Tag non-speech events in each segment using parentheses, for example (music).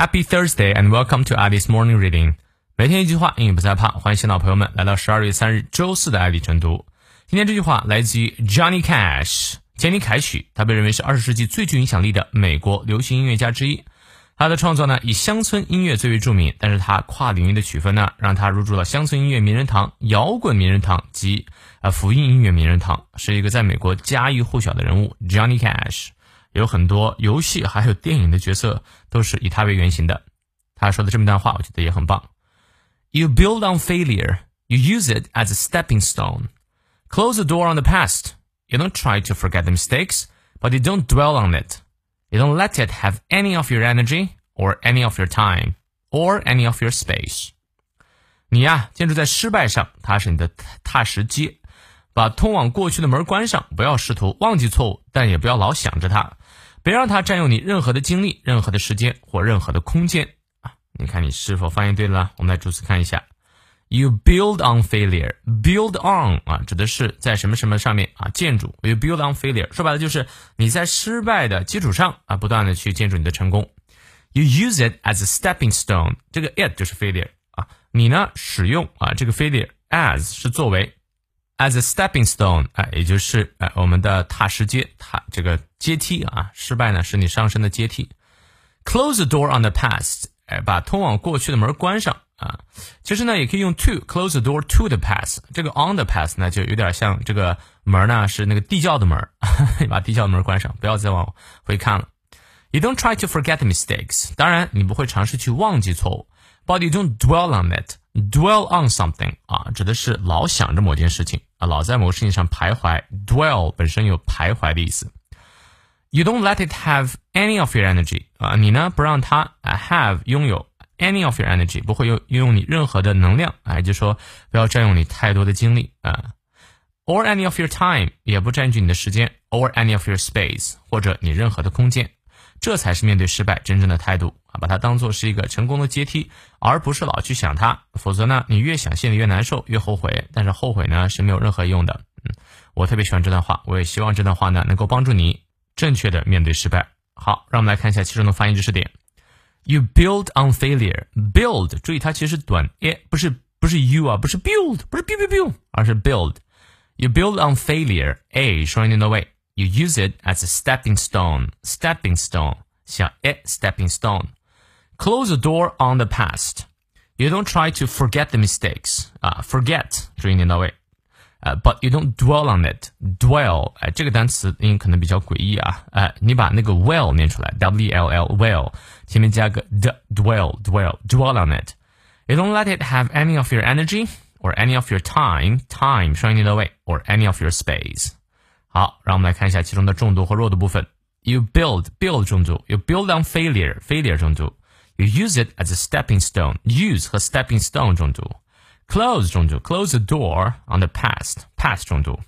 Happy Thursday and welcome to Alice Morning Reading。每天一句话，英语不再怕。欢迎新老朋友们来到十二月三日周四的爱丽晨读。今天这句话来自于 Johnny Cash，杰尼凯许。他被认为是二十世纪最具影响力的美国流行音乐家之一。他的创作呢以乡村音乐最为著名，但是他跨领域的曲风呢让他入驻了乡村音乐名人堂、摇滚名人堂及呃福音音乐名人堂，是一个在美国家喻户晓的人物。Johnny Cash。有很多游戏还有电影的角色都是以他为原型的。他说的这么一段话，我觉得也很棒。You build on failure, you use it as a stepping stone. Close the door on the past. You don't try to forget the mistakes, but you don't dwell on it. You don't let it have any of your energy, or any of your time, or any of your space. 你呀，建筑在失败上，它是你的踏实阶。 把通往过去的门关上，不要试图忘记错误，但也不要老想着它，别让它占用你任何的精力、任何的时间或任何的空间啊！你看你是否翻译对了？我们来逐词看一下：You build on failure. Build on 啊，指的是在什么什么上面啊建筑。You build on failure，说白了就是你在失败的基础上啊，不断的去建筑你的成功。You use it as a stepping stone，这个 it 就是 failure 啊，你呢使用啊这个 failure as 是作为。as a stepping stone，哎，也就是哎我们的踏石阶，踏这个阶梯啊，失败呢是你上升的阶梯。Close the door on the past，哎，把通往过去的门关上啊。其实呢，也可以用 to close the door to the past。这个 on the past 呢，就有点像这个门呢是那个地窖的门，把地窖的门关上，不要再往回看了。You (laughs) don't try to forget mistakes，当然你不会尝试去忘记错误，but you don't dwell on it。 Dwell on something 啊，指的是老想着某件事情啊，老在某事情上徘徊。Dwell 本身有徘徊的意思。You don't let it have any of your energy 啊，你呢不让它 have 拥有 any of your energy，不会用拥有你任何的能量啊，也就是说不要占用你太多的精力啊。Or any of your time 也不占据你的时间，or any of your space 或者你任何的空间。这才是面对失败真正的态度啊！把它当做是一个成功的阶梯，而不是老去想它。否则呢，你越想心里越难受，越后悔。但是后悔呢是没有任何用的。嗯，我特别喜欢这段话，我也希望这段话呢能够帮助你正确的面对失败。好，让我们来看一下其中的发音知识点。You build on failure. Build，注意它其实短 a，不是不是 you 啊，不是 build，不是 build build build，而是 build。You build on failure. A 双音的位。You use it as a stepping stone. Stepping stone, 像 a stepping stone. Close the door on the past. You don't try to forget the mistakes. 啊，forget 注意念到位。呃、uh,，but you don't dwell on it. Dwell，哎、呃，这个单词音可能比较诡异啊。哎、呃，你把那个 well 念出来，w l l well，前面加个 d，dwell dwell dwell on it. You don't let it have any of your energy or any of your time. Time 双音念到位，or any of your space. 好，让我们来看一下其中的重读和弱的部分。You build build 重读，You build on failure failure 重读，You use it as a stepping stone use 和 stepping stone 重读，Close 重读，Close the door on the past past 重读，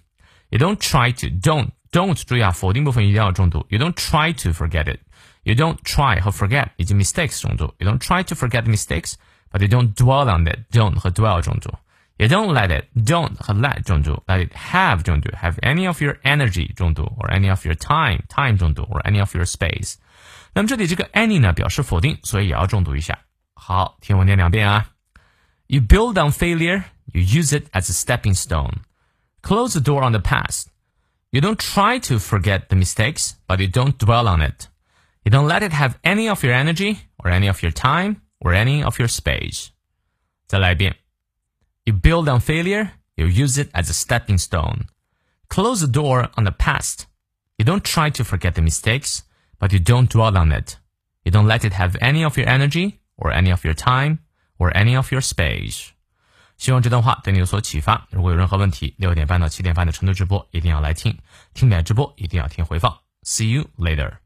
You don't try to don't don't 注意啊，否定部分一定要重读，You don't try to forget it You don't try 和 forget 以及 mistakes 重读，You don't try to forget mistakes but you don't dwell on it don't 和 dwell 重读。 you don't let it don't 和 let it have 重读，have any of your energy 重读，or any of your time time 重读，or any of your space. any build on failure, you use it as a stepping stone. Close the door on the past. You don't try to forget the mistakes, but you don't dwell on it. You don't let it have any of your energy, or any of your time, or any of your space. 再来一遍。you build on failure, you use it as a stepping stone. Close the door on the past. You don't try to forget the mistakes, but you don't dwell on it. You don't let it have any of your energy, or any of your time, or any of your space. 希望这段话对你有所启发。如果有任何问题，六点半到七点半的晨读直播一定要来听，听点直播一定要听回放。See you later.